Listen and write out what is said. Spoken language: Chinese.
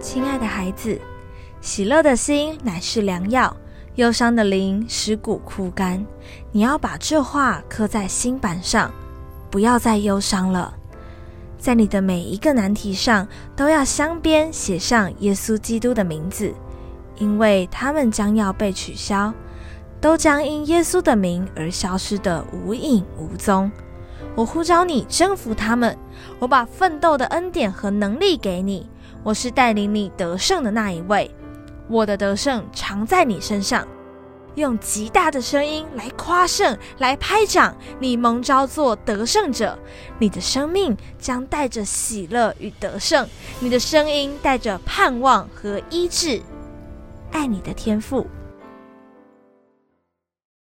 亲爱的孩子。喜乐的心乃是良药，忧伤的灵使骨枯干。你要把这话刻在心板上，不要再忧伤了。在你的每一个难题上，都要镶边写上耶稣基督的名字，因为他们将要被取消，都将因耶稣的名而消失得无影无踪。我呼召你征服他们，我把奋斗的恩典和能力给你。我是带领你得胜的那一位，我的得胜常在你身上。用极大的声音来夸胜，来拍掌。你蒙召做得胜者，你的生命将带着喜乐与得胜，你的声音带着盼望和医治。爱你的天赋。